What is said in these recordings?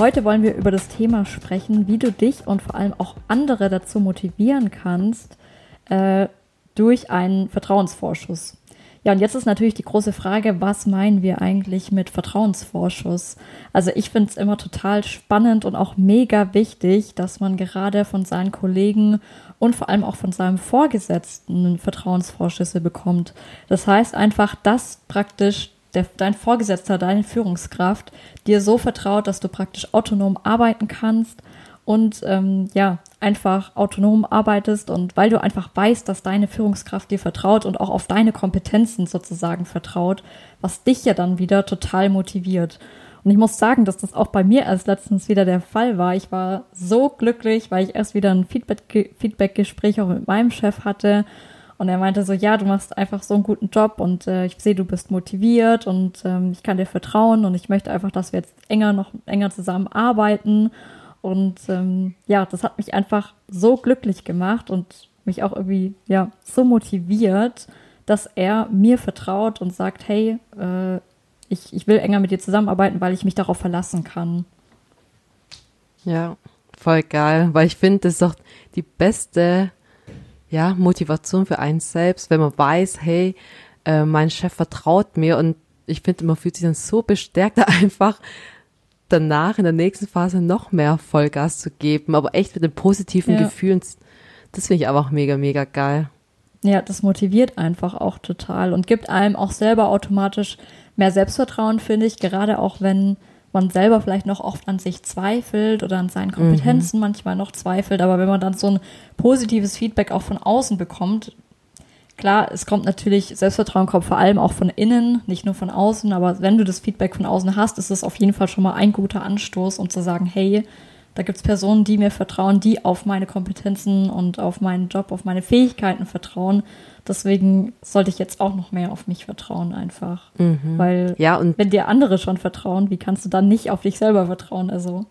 Heute wollen wir über das Thema sprechen, wie du dich und vor allem auch andere dazu motivieren kannst äh, durch einen Vertrauensvorschuss. Ja, und jetzt ist natürlich die große Frage, was meinen wir eigentlich mit Vertrauensvorschuss? Also ich finde es immer total spannend und auch mega wichtig, dass man gerade von seinen Kollegen und vor allem auch von seinem Vorgesetzten Vertrauensvorschüsse bekommt. Das heißt einfach, dass praktisch der, dein Vorgesetzter, deine Führungskraft dir so vertraut, dass du praktisch autonom arbeiten kannst und ähm, ja, einfach autonom arbeitest und weil du einfach weißt, dass deine Führungskraft dir vertraut und auch auf deine Kompetenzen sozusagen vertraut, was dich ja dann wieder total motiviert. Und ich muss sagen, dass das auch bei mir erst letztens wieder der Fall war. Ich war so glücklich, weil ich erst wieder ein Feedback-Gespräch auch mit meinem Chef hatte. Und er meinte so, ja, du machst einfach so einen guten Job und äh, ich sehe, du bist motiviert und ähm, ich kann dir vertrauen und ich möchte einfach, dass wir jetzt enger, noch enger zusammenarbeiten. Und ähm, ja, das hat mich einfach so glücklich gemacht und mich auch irgendwie, ja, so motiviert, dass er mir vertraut und sagt, hey, äh, ich, ich will enger mit dir zusammenarbeiten, weil ich mich darauf verlassen kann. Ja, voll geil, weil ich finde, das ist doch die beste ja, Motivation für einen selbst, wenn man weiß, hey, äh, mein Chef vertraut mir und ich finde, man fühlt sich dann so bestärkt, einfach danach in der nächsten Phase noch mehr Vollgas zu geben, aber echt mit den positiven ja. Gefühlen. Das finde ich aber auch mega, mega geil. Ja, das motiviert einfach auch total und gibt einem auch selber automatisch mehr Selbstvertrauen, finde ich, gerade auch wenn man selber vielleicht noch oft an sich zweifelt oder an seinen Kompetenzen mhm. manchmal noch zweifelt, aber wenn man dann so ein positives Feedback auch von außen bekommt, klar, es kommt natürlich, Selbstvertrauen kommt vor allem auch von innen, nicht nur von außen, aber wenn du das Feedback von außen hast, ist es auf jeden Fall schon mal ein guter Anstoß, um zu sagen, hey, da gibt es Personen, die mir vertrauen, die auf meine Kompetenzen und auf meinen Job, auf meine Fähigkeiten vertrauen. Deswegen sollte ich jetzt auch noch mehr auf mich vertrauen einfach. Mhm. Weil ja, und wenn dir andere schon vertrauen, wie kannst du dann nicht auf dich selber vertrauen? Also.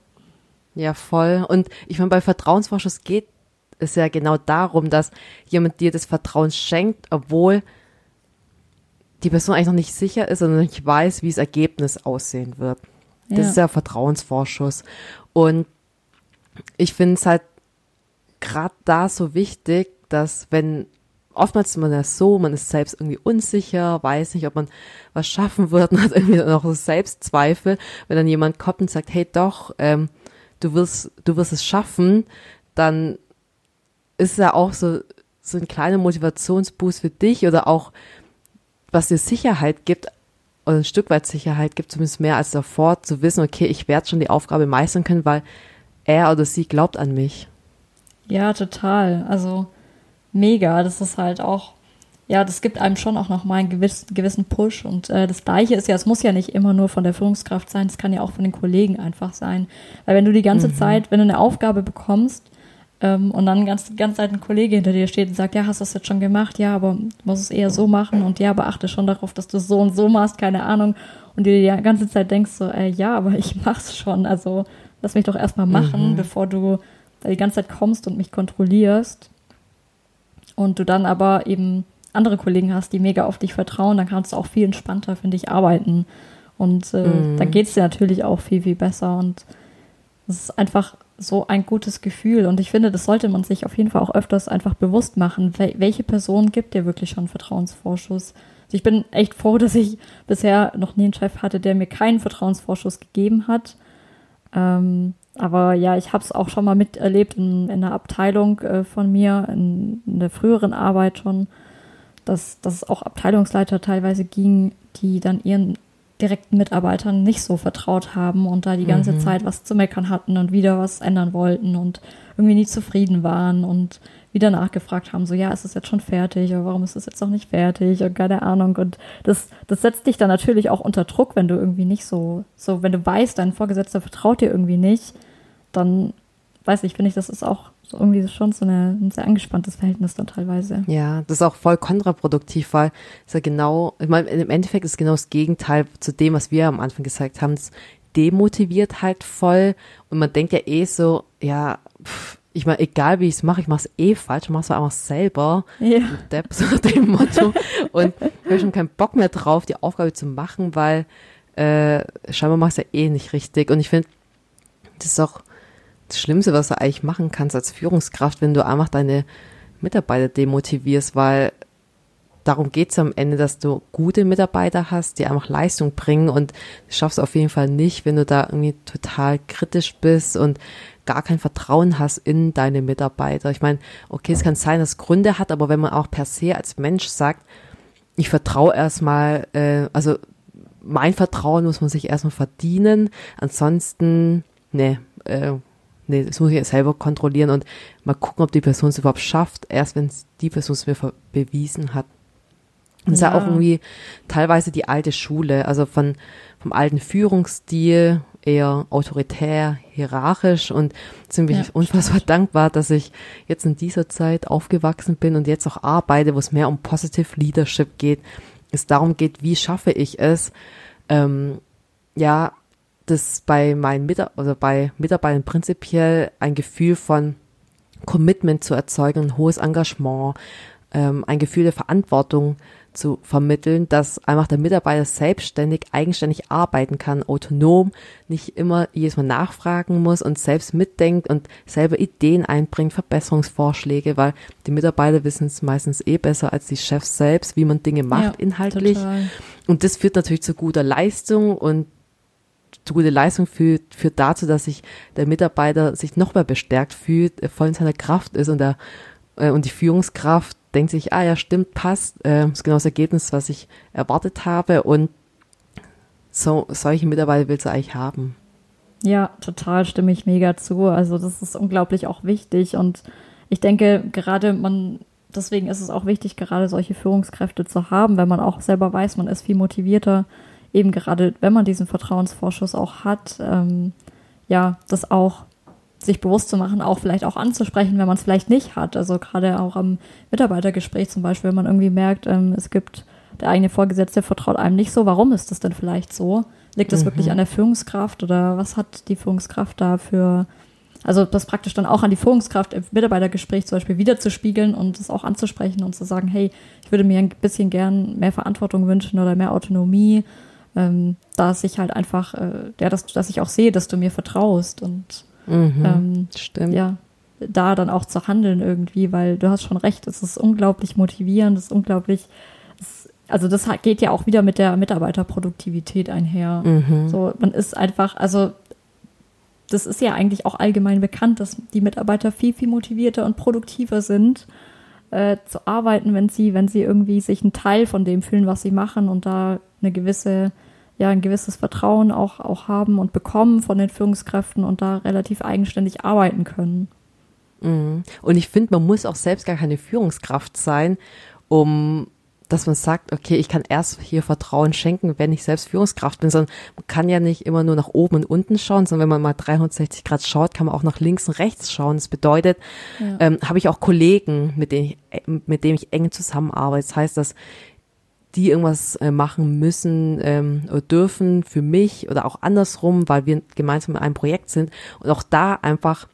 Ja, voll. Und ich meine, bei Vertrauensvorschuss geht es ja genau darum, dass jemand dir das Vertrauen schenkt, obwohl die Person eigentlich noch nicht sicher ist und nicht weiß, wie das Ergebnis aussehen wird. Das ja. ist ja Vertrauensvorschuss. Und ich finde es halt gerade da so wichtig, dass wenn oftmals ist man ja so, man ist selbst irgendwie unsicher, weiß nicht, ob man was schaffen wird und hat irgendwie noch so Selbstzweifel, wenn dann jemand kommt und sagt, hey doch, ähm, du wirst, du wirst es schaffen, dann ist ja auch so, so ein kleiner Motivationsboost für dich oder auch, was dir Sicherheit gibt, oder ein Stück weit Sicherheit gibt, zumindest mehr als davor, zu wissen, okay, ich werde schon die Aufgabe meistern können, weil er oder sie glaubt an mich. Ja, total. Also mega. Das ist halt auch, ja, das gibt einem schon auch nochmal einen gewissen, gewissen Push. Und äh, das Gleiche ist ja, es muss ja nicht immer nur von der Führungskraft sein, es kann ja auch von den Kollegen einfach sein. Weil wenn du die ganze mhm. Zeit, wenn du eine Aufgabe bekommst ähm, und dann ganz, ganz Zeit ein Kollege hinter dir steht und sagt, ja, hast du das jetzt schon gemacht? Ja, aber du musst es eher so machen und ja, beachte schon darauf, dass du es so und so machst, keine Ahnung. Und du dir die ganze Zeit denkst so, äh, ja, aber ich mach's schon. Also lass mich doch erstmal machen, mhm. bevor du da die ganze Zeit kommst und mich kontrollierst. Und du dann aber eben andere Kollegen hast, die mega auf dich vertrauen, dann kannst du auch viel entspannter, finde ich, arbeiten. Und äh, mhm. dann geht es dir natürlich auch viel, viel besser. Und es ist einfach so ein gutes Gefühl. Und ich finde, das sollte man sich auf jeden Fall auch öfters einfach bewusst machen. Welche Person gibt dir wirklich schon Vertrauensvorschuss? Also ich bin echt froh, dass ich bisher noch nie einen Chef hatte, der mir keinen Vertrauensvorschuss gegeben hat. Ähm, aber ja, ich habe es auch schon mal miterlebt in, in einer Abteilung äh, von mir, in, in, der früheren Arbeit schon, dass, dass es auch Abteilungsleiter teilweise ging, die dann ihren direkten Mitarbeitern nicht so vertraut haben und da die ganze mhm. Zeit was zu meckern hatten und wieder was ändern wollten und irgendwie nie zufrieden waren und wieder nachgefragt haben, so ja, ist es jetzt schon fertig oder warum ist es jetzt noch nicht fertig und keine Ahnung. Und das, das setzt dich dann natürlich auch unter Druck, wenn du irgendwie nicht so, so, wenn du weißt, dein Vorgesetzter vertraut dir irgendwie nicht, dann weiß ich, finde ich, das ist auch so irgendwie schon so eine, ein sehr angespanntes Verhältnis dann teilweise. Ja, das ist auch voll kontraproduktiv, weil es ja genau, ich meine, im Endeffekt ist genau das Gegenteil zu dem, was wir am Anfang gesagt haben. Es demotiviert halt voll und man denkt ja eh so, ja, pff, ich meine, egal wie ich es mache, ich mache es eh falsch, ich mache es einfach selber. Ja. Depp, so dem Motto. Und ich habe schon keinen Bock mehr drauf, die Aufgabe zu machen, weil äh, scheinbar machst du ja eh nicht richtig. Und ich finde, das ist auch das Schlimmste, was du eigentlich machen kannst als Führungskraft, wenn du einfach deine Mitarbeiter demotivierst, weil darum geht es am Ende, dass du gute Mitarbeiter hast, die einfach Leistung bringen und das schaffst du auf jeden Fall nicht, wenn du da irgendwie total kritisch bist und gar kein Vertrauen hast in deine Mitarbeiter. Ich meine, okay, es kann sein, dass es Gründe hat, aber wenn man auch per se als Mensch sagt, ich vertraue erstmal, äh, also mein Vertrauen muss man sich erstmal verdienen, ansonsten, ne, äh, nee, das muss ich selber kontrollieren und mal gucken, ob die Person es überhaupt schafft, erst wenn die Person es mir bewiesen hat. Und es ist ja Ja. auch irgendwie teilweise die alte Schule, also von, vom alten Führungsstil, eher autoritär, hierarchisch und sind wir Ja, unfassbar dankbar, dass ich jetzt in dieser Zeit aufgewachsen bin und jetzt auch arbeite, wo es mehr um Positive Leadership geht, es darum geht, wie schaffe ich es, ähm, ja, das bei meinen Mitar also bei Mitarbeitern prinzipiell ein Gefühl von Commitment zu erzeugen, ein hohes Engagement, ähm, ein Gefühl der Verantwortung zu vermitteln, dass einfach der Mitarbeiter selbstständig, eigenständig arbeiten kann, autonom, nicht immer jedes Mal nachfragen muss und selbst mitdenkt und selber Ideen einbringt, Verbesserungsvorschläge, weil die Mitarbeiter wissen es meistens eh besser als die Chefs selbst, wie man Dinge macht Ja, inhaltlich. Total. Und das führt natürlich zu guter Leistung und zu gute Leistung führt, führt dazu, dass sich der Mitarbeiter sich noch mehr bestärkt fühlt, voll in seiner Kraft ist und der äh, und die Führungskraft denkt sich, ah ja, stimmt, passt, äh, ist genau das Ergebnis, was ich erwartet habe und so solche Mitarbeiter willst du eigentlich haben. Ja, total stimme ich mega zu. Also das ist unglaublich auch wichtig und ich denke gerade man deswegen ist es auch wichtig gerade solche Führungskräfte zu haben, wenn man auch selber weiß, man ist viel motivierter, eben gerade wenn man diesen Vertrauensvorschuss auch hat, ähm, ja, das auch sich bewusst zu machen, auch vielleicht auch anzusprechen, wenn man es vielleicht nicht hat. Also gerade auch am Mitarbeitergespräch zum Beispiel, wenn man irgendwie merkt, ähm, es gibt der eigene Vorgesetzte vertraut einem nicht so, warum ist das denn vielleicht so? Liegt das wirklich an der Führungskraft oder was hat die Führungskraft da für, also das praktisch dann auch an die Führungskraft im Mitarbeitergespräch zum Beispiel wiederzuspiegeln und es auch anzusprechen und zu sagen, hey, ich würde mir ein bisschen gern mehr Verantwortung wünschen oder mehr Autonomie, ähm, dass ich halt einfach, äh, ja, dass, dass ich auch sehe, dass du mir vertraust und Mhm, ähm, stimmt. ja, da dann auch zu handeln irgendwie, weil du hast schon recht, es ist unglaublich motivierend, es ist unglaublich, es, also das geht ja auch wieder mit der Mitarbeiterproduktivität einher. Mhm. So, man ist einfach, also das ist ja eigentlich auch allgemein bekannt, dass die Mitarbeiter viel, viel motivierter und produktiver sind, äh, zu arbeiten, wenn sie, wenn sie irgendwie sich einen Teil von dem fühlen, was sie machen und da eine gewisse, ja, ein gewisses Vertrauen auch, auch haben und bekommen von den Führungskräften und da relativ eigenständig arbeiten können. Mhm. Und ich finde, man muss auch selbst gar keine Führungskraft sein, um dass man sagt, okay, ich kann erst hier Vertrauen schenken, wenn ich selbst Führungskraft bin, sondern man kann ja nicht immer nur nach oben und unten schauen, sondern wenn man mal 360 Grad schaut, kann man auch nach links und rechts schauen. Das bedeutet, Ja. ähm, habe ich auch Kollegen, mit denen ich, mit denen ich eng zusammenarbeite. Das heißt, dass die irgendwas äh, machen müssen ähm, oder dürfen für mich oder auch andersrum, weil wir gemeinsam in einem Projekt sind und auch da einfach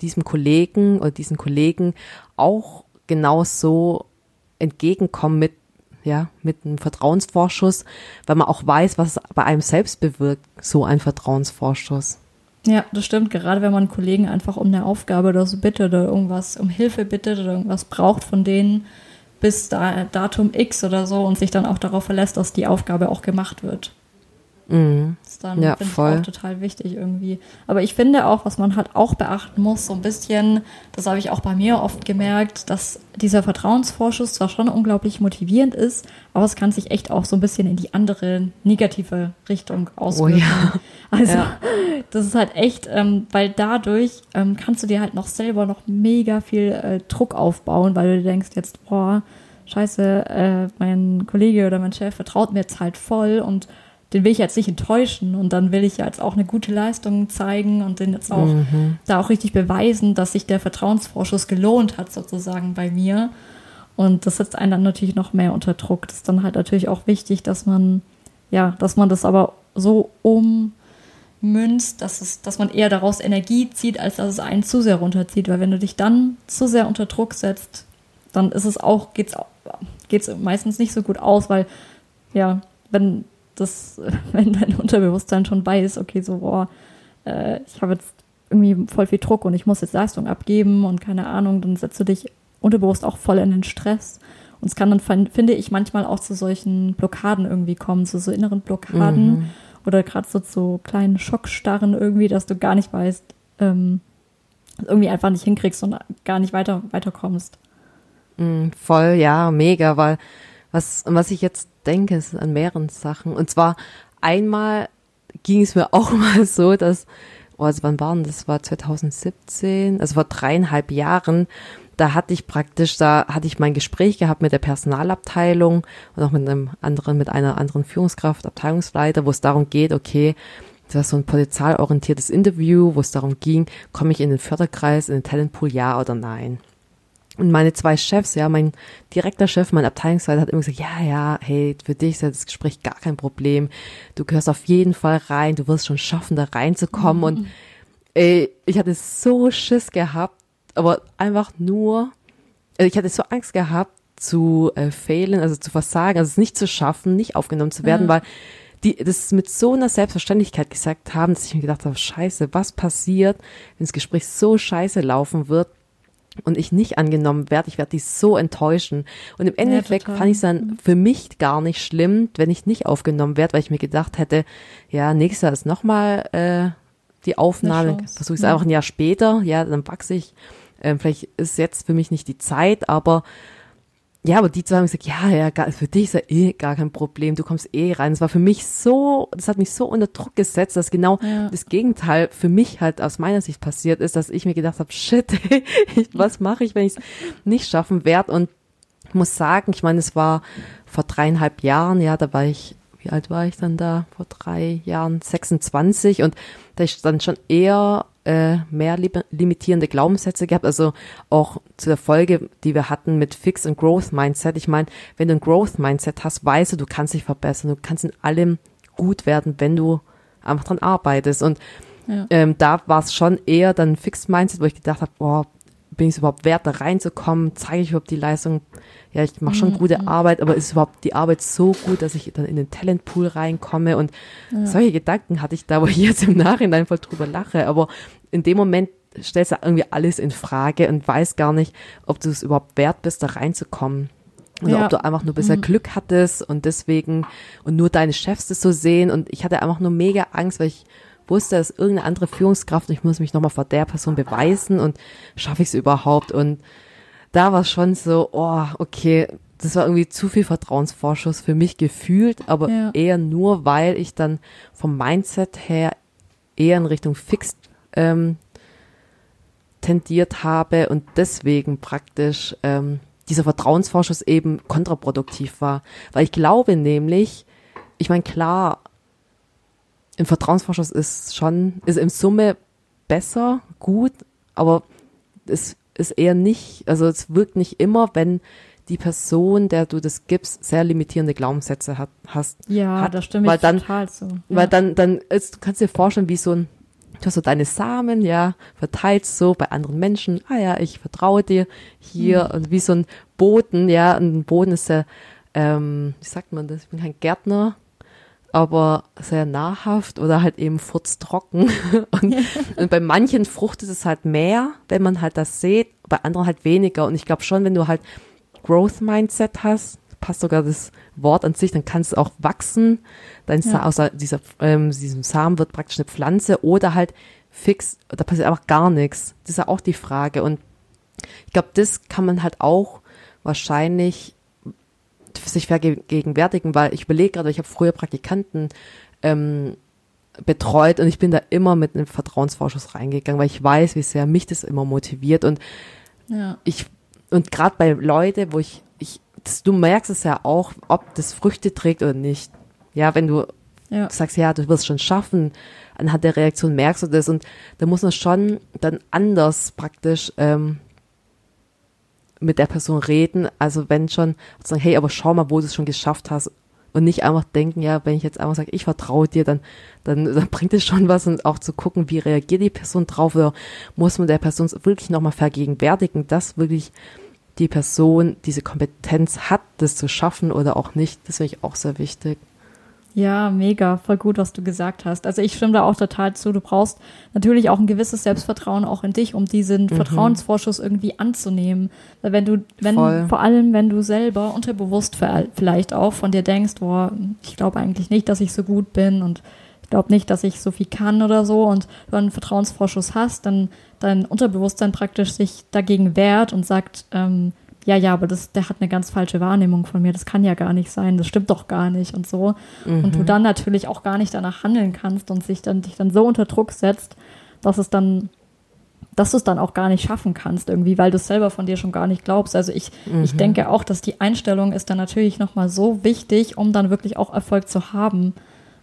diesem Kollegen oder diesen Kollegen auch genauso entgegenkommen mit ja, mit einem Vertrauensvorschuss, weil man auch weiß, was bei einem selbst bewirkt, so ein Vertrauensvorschuss. Ja, das stimmt. Gerade wenn man Kollegen einfach um eine Aufgabe oder so bittet oder irgendwas um Hilfe bittet oder irgendwas braucht von denen bis da, Datum X oder so und sich dann auch darauf verlässt, dass die Aufgabe auch gemacht wird. Mhm. Das ist dann Ja, finde ich voll. auch total wichtig irgendwie. Aber ich finde auch, was man halt auch beachten muss, so ein bisschen, das habe ich auch bei mir oft gemerkt, dass dieser Vertrauensvorschuss zwar schon unglaublich motivierend ist, aber es kann sich echt auch so ein bisschen in die andere negative Richtung auswirken. ja. Also Ja. das ist halt echt, ähm, weil dadurch ähm, kannst du dir halt noch selber noch mega viel äh, Druck aufbauen, weil du dir denkst jetzt, boah, scheiße, äh, mein Kollege oder mein Chef vertraut mir jetzt halt voll und den will ich jetzt nicht enttäuschen und dann will ich ja jetzt auch eine gute Leistung zeigen und den jetzt auch mhm. da auch richtig beweisen, dass sich der Vertrauensvorschuss gelohnt hat sozusagen bei mir. Und das setzt einen dann natürlich noch mehr unter Druck. Das ist dann halt natürlich auch wichtig, dass man, ja, dass man das aber so ummünzt, dass, es, dass man eher daraus Energie zieht, als dass es einen zu sehr runterzieht. Weil wenn du dich dann zu sehr unter Druck setzt, dann ist es auch, geht's, geht's meistens nicht so gut aus, weil, ja, wenn das, wenn dein Unterbewusstsein schon weiß, okay, so, boah, äh, ich habe jetzt irgendwie voll viel Druck und ich muss jetzt Leistung abgeben und keine Ahnung, dann setzt du dich unterbewusst auch voll in den Stress. Und es kann dann, finde ich, manchmal auch zu solchen Blockaden irgendwie kommen, zu so inneren Blockaden mhm. oder gerade so zu kleinen Schockstarren irgendwie, dass du gar nicht weißt, ähm, irgendwie einfach nicht hinkriegst und gar nicht weiter, weiterkommst. Mhm, voll, ja, mega, weil was, was ich jetzt denke, ist an mehreren Sachen. Und zwar einmal ging es mir auch mal so, dass, oh, also wann waren das? war 2017, also vor dreieinhalb Jahren, da hatte ich praktisch, da hatte ich mein Gespräch gehabt mit der Personalabteilung und auch mit einem anderen, mit einer anderen Führungskraft, Abteilungsleiter, wo es darum geht, okay, das war so ein potenzialorientiertes Interview, wo es darum ging, komme ich in den Förderkreis, in den Talentpool, ja oder nein. Und meine zwei Chefs, ja, mein direkter Chef, mein Abteilungsleiter hat immer gesagt, ja, ja, hey, für dich ist das Gespräch gar kein Problem. Du gehörst auf jeden Fall rein, du wirst schon schaffen, da reinzukommen. Mhm. Und ey, ich hatte so Schiss gehabt, aber einfach nur, also ich hatte so Angst gehabt zu äh, fehlen, also zu versagen, also es nicht zu schaffen, nicht aufgenommen zu werden, ja. weil die das mit so einer Selbstverständlichkeit gesagt haben, dass ich mir gedacht habe, scheiße, was passiert, wenn das Gespräch so scheiße laufen wird und ich nicht angenommen werde, ich werde die so enttäuschen. Und im Endeffekt ja, fand ich es dann mhm. für mich gar nicht schlimm, wenn ich nicht aufgenommen werde, weil ich mir gedacht hätte, ja, nächstes Jahr ist nochmal äh, die Aufnahme, versuche ich es ja. einfach ein Jahr später, ja, dann wachse ich ähm, vielleicht ist jetzt für mich nicht die Zeit, aber ja, aber die zwei haben gesagt, ja, ja, für dich ist ja eh gar kein Problem, du kommst eh rein. Das war für mich so, das hat mich so unter Druck gesetzt, dass genau ja. das Gegenteil für mich halt aus meiner Sicht passiert ist, dass ich mir gedacht habe, shit, was mache ich, wenn ich es nicht schaffen werde? Und ich muss sagen, ich meine, es war vor dreieinhalb Jahren, ja, da war ich, wie alt war ich dann da? Vor drei Jahren, 26 und da ich dann schon eher äh, mehr limitierende Glaubenssätze gehabt. Also auch zu der Folge, die wir hatten mit Fix und Growth Mindset. Ich meine, wenn du ein Growth Mindset hast, weißt du, du kannst dich verbessern, du kannst in allem gut werden, wenn du einfach dran arbeitest. Und ja. ähm, da war es schon eher dann ein Fixed Mindset, wo ich gedacht habe, boah, bin ich es überhaupt wert, da reinzukommen? Zeige ich überhaupt die Leistung? Ja, ich mache schon mhm. gute mhm. Arbeit, aber ist überhaupt die Arbeit so gut, dass ich dann in den Talentpool reinkomme? Und ja. solche Gedanken hatte ich da, wo ich jetzt im Nachhinein voll drüber lache. Aber in dem Moment stellst du irgendwie alles in Frage und weiß gar nicht, ob du es überhaupt wert bist, da reinzukommen. Oder ja. ob du einfach nur bisher mhm. Glück hattest und deswegen und nur deine Chefs das so sehen. Und ich hatte einfach nur mega Angst, weil ich wusste, dass irgendeine andere Führungskraft und ich muss mich nochmal vor der Person beweisen und schaffe ich es überhaupt. Und da war es schon so, oh, okay, das war irgendwie zu viel Vertrauensvorschuss für mich gefühlt, aber ja. eher nur, weil ich dann vom Mindset her eher in Richtung Fixed ähm, tendiert habe und deswegen praktisch ähm, dieser Vertrauensvorschuss eben kontraproduktiv war. Weil ich glaube nämlich, ich meine, klar, im Vertrauensvorschuss ist schon, ist im Summe besser, gut, aber es ist eher nicht, also es wirkt nicht immer, wenn die Person, der du das gibst, sehr limitierende Glaubenssätze hat, hast. Ja, hat, das stimmt weil dann, total zu. Ja. Weil dann, dann, ist, du kannst dir vorstellen, wie so ein, du hast so deine Samen, ja, verteilst so bei anderen Menschen, ah ja, ich vertraue dir hier, hm. und wie so ein Boden, ja, ein Boden ist ja, ähm, wie sagt man das, ich bin kein Gärtner, aber sehr nahrhaft oder halt eben furztrocken. und, und bei manchen fruchtet es halt mehr, wenn man halt das sieht, bei anderen halt weniger. Und ich glaube schon, wenn du halt Growth Mindset hast, passt sogar das Wort an sich, dann kannst du auch wachsen. Dein ja. Sa außer dieser, ähm, diesem Samen wird praktisch eine Pflanze oder halt fix, da passiert einfach gar nichts. Das ist ja auch die Frage. Und ich glaube, das kann man halt auch wahrscheinlich sich vergegenwärtigen, weil ich überlege gerade, ich habe früher Praktikanten ähm, betreut und ich bin da immer mit einem Vertrauensvorschuss reingegangen, weil ich weiß, wie sehr mich das immer motiviert und ja. ich und gerade bei Leute, wo ich ich das, du merkst es ja auch, ob das Früchte trägt oder nicht. Ja, wenn du Ja. Sagst, ja, du wirst schon schaffen. Anhand der Reaktion merkst du das und da muss man schon dann anders praktisch ähm, mit der Person reden. Also wenn schon sagen, hey, aber schau mal, wo du es schon geschafft hast und nicht einfach denken, ja, wenn ich jetzt einfach sage, ich vertraue dir, dann, dann, dann bringt es schon was und auch zu gucken, wie reagiert die Person drauf oder muss man der Person wirklich nochmal vergegenwärtigen, dass wirklich die Person diese Kompetenz hat, das zu schaffen oder auch nicht. Das finde ich auch sehr wichtig. Ja, mega, voll gut, was du gesagt hast. Also ich stimme da auch total zu. Du brauchst natürlich auch ein gewisses Selbstvertrauen auch in dich, um diesen Mhm. Vertrauensvorschuss irgendwie anzunehmen. Weil wenn du, wenn, Voll. vor allem wenn du selber unterbewusst vielleicht auch von dir denkst, boah, ich glaube eigentlich nicht, dass ich so gut bin und ich glaube nicht, dass ich so viel kann oder so und du einen Vertrauensvorschuss hast, dann dein Unterbewusstsein praktisch sich dagegen wehrt und sagt, ähm, ja, ja, aber das, der hat eine ganz falsche Wahrnehmung von mir, das kann ja gar nicht sein, das stimmt doch gar nicht und so. Und du dann natürlich auch gar nicht danach handeln kannst und sich dann, dich dann so unter Druck setzt, dass es dann, dass du es dann auch gar nicht schaffen kannst irgendwie, weil du es selber von dir schon gar nicht glaubst. Also ich, ich denke auch, dass die Einstellung ist dann natürlich nochmal so wichtig, um dann wirklich auch Erfolg zu haben.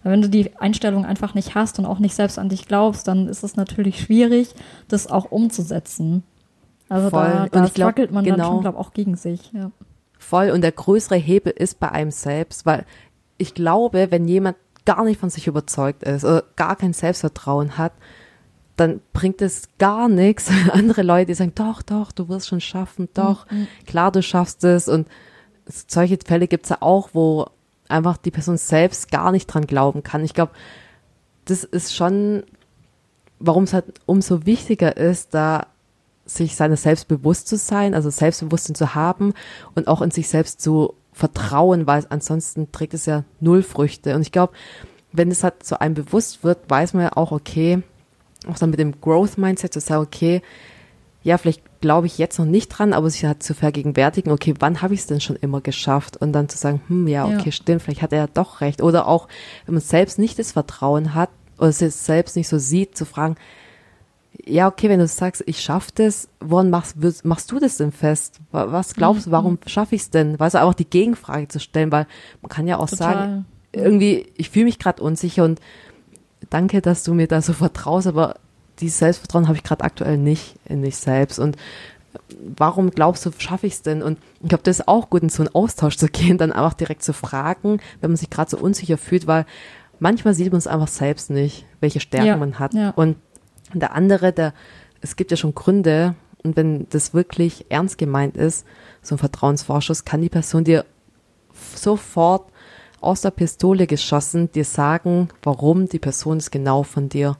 Wenn du die Einstellung einfach nicht hast und auch nicht selbst an dich glaubst, dann ist es natürlich schwierig, das auch umzusetzen. Also Voll. da, Und da ich glaub, man dann genau. schon, glaube auch gegen sich. Ja. Voll. Und der größere Hebel ist bei einem selbst, weil ich glaube, wenn jemand gar nicht von sich überzeugt ist oder gar kein Selbstvertrauen hat, dann bringt es gar nichts. Andere Leute, die sagen, doch, doch, du wirst schon schaffen, doch, klar, du schaffst es. Und solche Fälle gibt's ja auch, wo einfach die Person selbst gar nicht dran glauben kann. Ich glaube, das ist schon, warum es halt umso wichtiger ist, da sich seiner selbst bewusst zu sein, also Selbstbewusstsein zu haben und auch in sich selbst zu vertrauen, weil ansonsten trägt es ja null Früchte. Und ich glaube, wenn es halt so einem bewusst wird, weiß man ja auch, okay, auch dann mit dem Growth Mindset zu sagen, okay, ja, vielleicht glaube ich jetzt noch nicht dran, aber sich halt zu vergegenwärtigen, okay, wann habe ich es denn schon immer geschafft? Und dann zu sagen, hm, ja, okay, Ja. stimmt, vielleicht hat er ja doch recht. Oder auch, wenn man selbst nicht das Vertrauen hat oder es selbst nicht so sieht, zu fragen, ja, okay, wenn du sagst, ich schaffe das, woran machst, machst du das denn fest? Wa- Was glaubst du, Mhm. warum schaffe ich es denn? Weißt du, einfach die Gegenfrage zu stellen, weil man kann ja auch sagen, Total. irgendwie, ich fühle mich gerade unsicher und danke, dass du mir da so vertraust, aber dieses Selbstvertrauen habe ich gerade aktuell nicht in mich selbst. Und warum glaubst du, schaffe ich es denn? Und ich glaube, das ist auch gut, in so einen Austausch zu gehen, dann einfach direkt zu fragen, wenn man sich gerade so unsicher fühlt, weil manchmal sieht man es einfach selbst nicht, welche Stärken Ja, man hat. ja. Und der andere, der, es gibt ja schon Gründe, und wenn das wirklich ernst gemeint ist, so ein Vertrauensvorschuss, kann die Person dir sofort aus der Pistole geschossen dir sagen, warum die Person es genau von dir,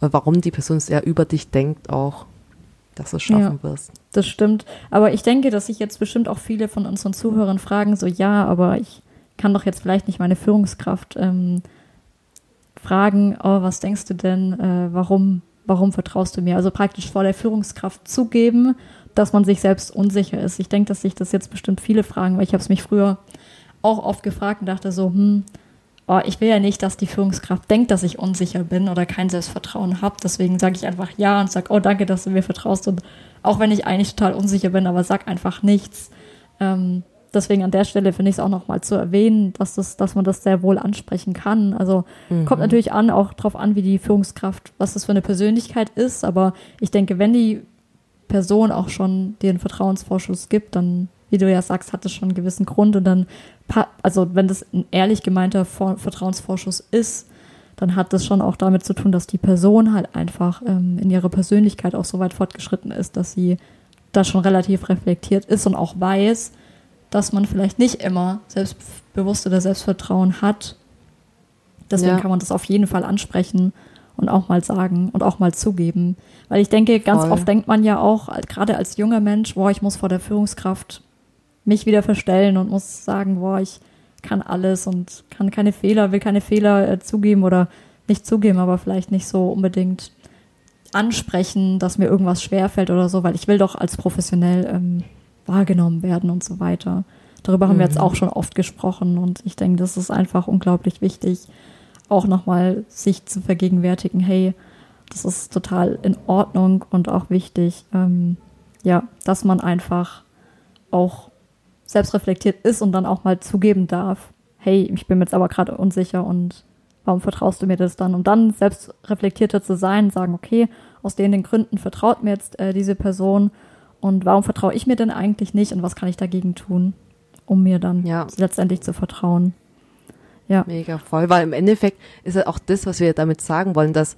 äh, warum die Person es eher über dich denkt auch, dass du es schaffen wirst. Das stimmt. Aber ich denke, dass sich jetzt bestimmt auch viele von unseren Zuhörern fragen, so ja, aber ich kann doch jetzt vielleicht nicht meine Führungskraft ähm, fragen, oh, was denkst du denn, äh, warum, warum vertraust du mir? Also praktisch vor der Führungskraft zugeben, dass man sich selbst unsicher ist. Ich denke, dass sich das jetzt bestimmt viele fragen, weil ich habe es mich früher auch oft gefragt und dachte so, hm, oh, ich will ja nicht, dass die Führungskraft denkt, dass ich unsicher bin oder kein Selbstvertrauen habe. Deswegen sage ich einfach ja und sage, oh, danke, dass du mir vertraust. Und auch wenn ich eigentlich total unsicher bin, aber sag einfach nichts. Ähm, deswegen an der Stelle finde ich es auch nochmal zu erwähnen, dass, das, dass man das sehr wohl ansprechen kann. Also kommt natürlich an, auch drauf an, wie die Führungskraft, was das für eine Persönlichkeit ist. Aber ich denke, wenn die Person auch schon einen Vertrauensvorschuss gibt, dann, wie du ja sagst, hat das schon einen gewissen Grund und dann, also wenn das ein ehrlich gemeinter Vor Vertrauensvorschuss ist, dann hat das schon auch damit zu tun, dass die Person halt einfach ähm, in ihrer Persönlichkeit auch so weit fortgeschritten ist, dass sie da schon relativ reflektiert ist und auch weiß, dass man vielleicht nicht immer selbstbewusst oder Selbstvertrauen hat. Deswegen Ja. kann man das auf jeden Fall ansprechen und auch mal sagen und auch mal zugeben. Weil ich denke, ganz Voll. oft denkt man ja auch, gerade als junger Mensch, boah, ich muss vor der Führungskraft mich wieder verstellen und muss sagen, boah, ich kann alles und kann keine Fehler, will keine Fehler äh, zugeben oder nicht zugeben, aber vielleicht nicht so unbedingt ansprechen, dass mir irgendwas schwerfällt oder so, weil ich will doch als professionell ähm, wahrgenommen werden und so weiter. Darüber haben wir jetzt auch schon oft gesprochen und ich denke, das ist einfach unglaublich wichtig, auch nochmal sich zu vergegenwärtigen, hey, das ist total in Ordnung und auch wichtig, ähm, ja, dass man einfach auch selbst reflektiert ist und dann auch mal zugeben darf, hey, ich bin mir jetzt aber gerade unsicher und warum vertraust du mir das dann? Und dann selbst reflektierter zu sein, sagen, okay, aus den, den Gründen vertraut mir jetzt äh, diese Person und warum vertraue ich mir denn eigentlich nicht und was kann ich dagegen tun, um mir dann Ja. letztendlich zu vertrauen. Ja, Mega voll, weil im Endeffekt ist ja auch das, was wir damit sagen wollen, dass,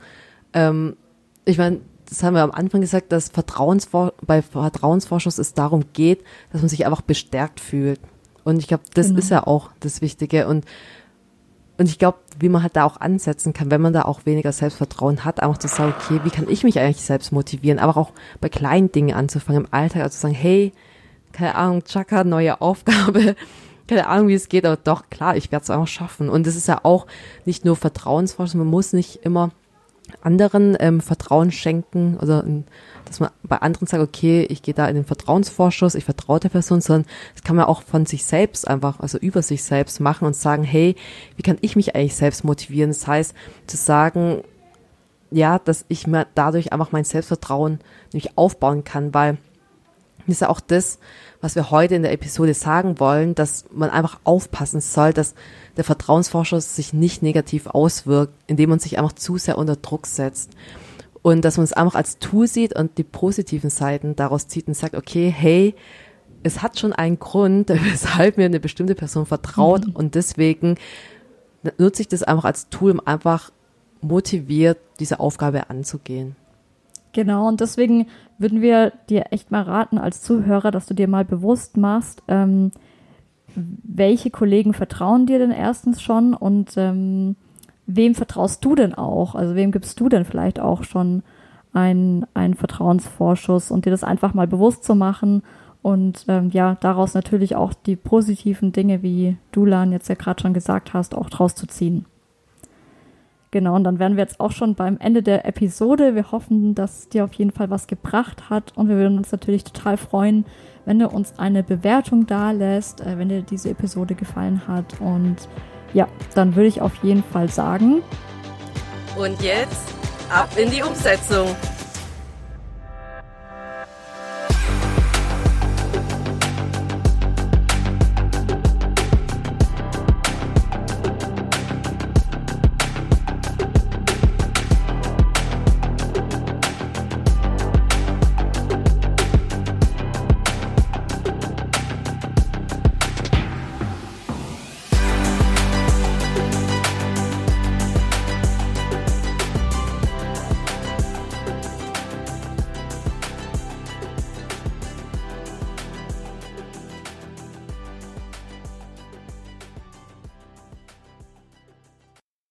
ähm, ich meine, das haben wir am Anfang gesagt, dass Vertrauensvor bei Vertrauensvorschuss es darum geht, dass man sich einfach bestärkt fühlt. Und ich glaube, das Genau. ist ja auch das Wichtige. Und, und ich glaube, wie man halt da auch ansetzen kann, wenn man da auch weniger Selbstvertrauen hat, einfach zu sagen, okay, wie kann ich mich eigentlich selbst motivieren, aber auch bei kleinen Dingen anzufangen im Alltag, also zu sagen, hey, keine Ahnung, Chaka, neue Aufgabe, keine Ahnung, wie es geht, aber doch, klar, ich werde es einfach schaffen. Und es ist ja auch nicht nur Vertrauensvorschuss, man muss nicht immer anderen ähm, Vertrauen schenken oder in, dass man bei anderen sagt, okay, ich gehe da in den Vertrauensvorschuss, ich vertraue der Person, sondern das kann man auch von sich selbst einfach, also über sich selbst machen und sagen, hey, wie kann ich mich eigentlich selbst motivieren? Das heißt, zu sagen, ja, dass ich mir dadurch einfach mein Selbstvertrauen nämlich aufbauen kann, weil das ist ja auch das, was wir heute in der Episode sagen wollen, dass man einfach aufpassen soll, dass der Vertrauensvorschuss sich nicht negativ auswirkt, indem man sich einfach zu sehr unter Druck setzt. Und dass man es einfach als Tool sieht und die positiven Seiten daraus zieht und sagt, okay, hey, es hat schon einen Grund, weshalb mir eine bestimmte Person vertraut und deswegen nutze ich das einfach als Tool, um einfach motiviert diese Aufgabe anzugehen. Genau, und deswegen würden wir dir echt mal raten als Zuhörer, dass du dir mal bewusst machst, ähm, welche Kollegen vertrauen dir denn erstens schon und ähm, wem vertraust du denn auch? Also wem gibst du denn vielleicht auch schon einen, einen Vertrauensvorschuss und dir das einfach mal bewusst zu machen und ähm, ja, daraus natürlich auch die positiven Dinge, wie du, Lan, jetzt ja gerade schon gesagt hast, auch draus zu ziehen. Genau, und dann wären wir jetzt auch schon beim Ende der Episode. Wir hoffen, dass es dir auf jeden Fall was gebracht hat und wir würden uns natürlich total freuen, wenn du uns eine Bewertung da lässt, äh, wenn dir diese Episode gefallen hat. Und ja, dann würde ich auf jeden Fall sagen, Und jetzt ab in die Umsetzung.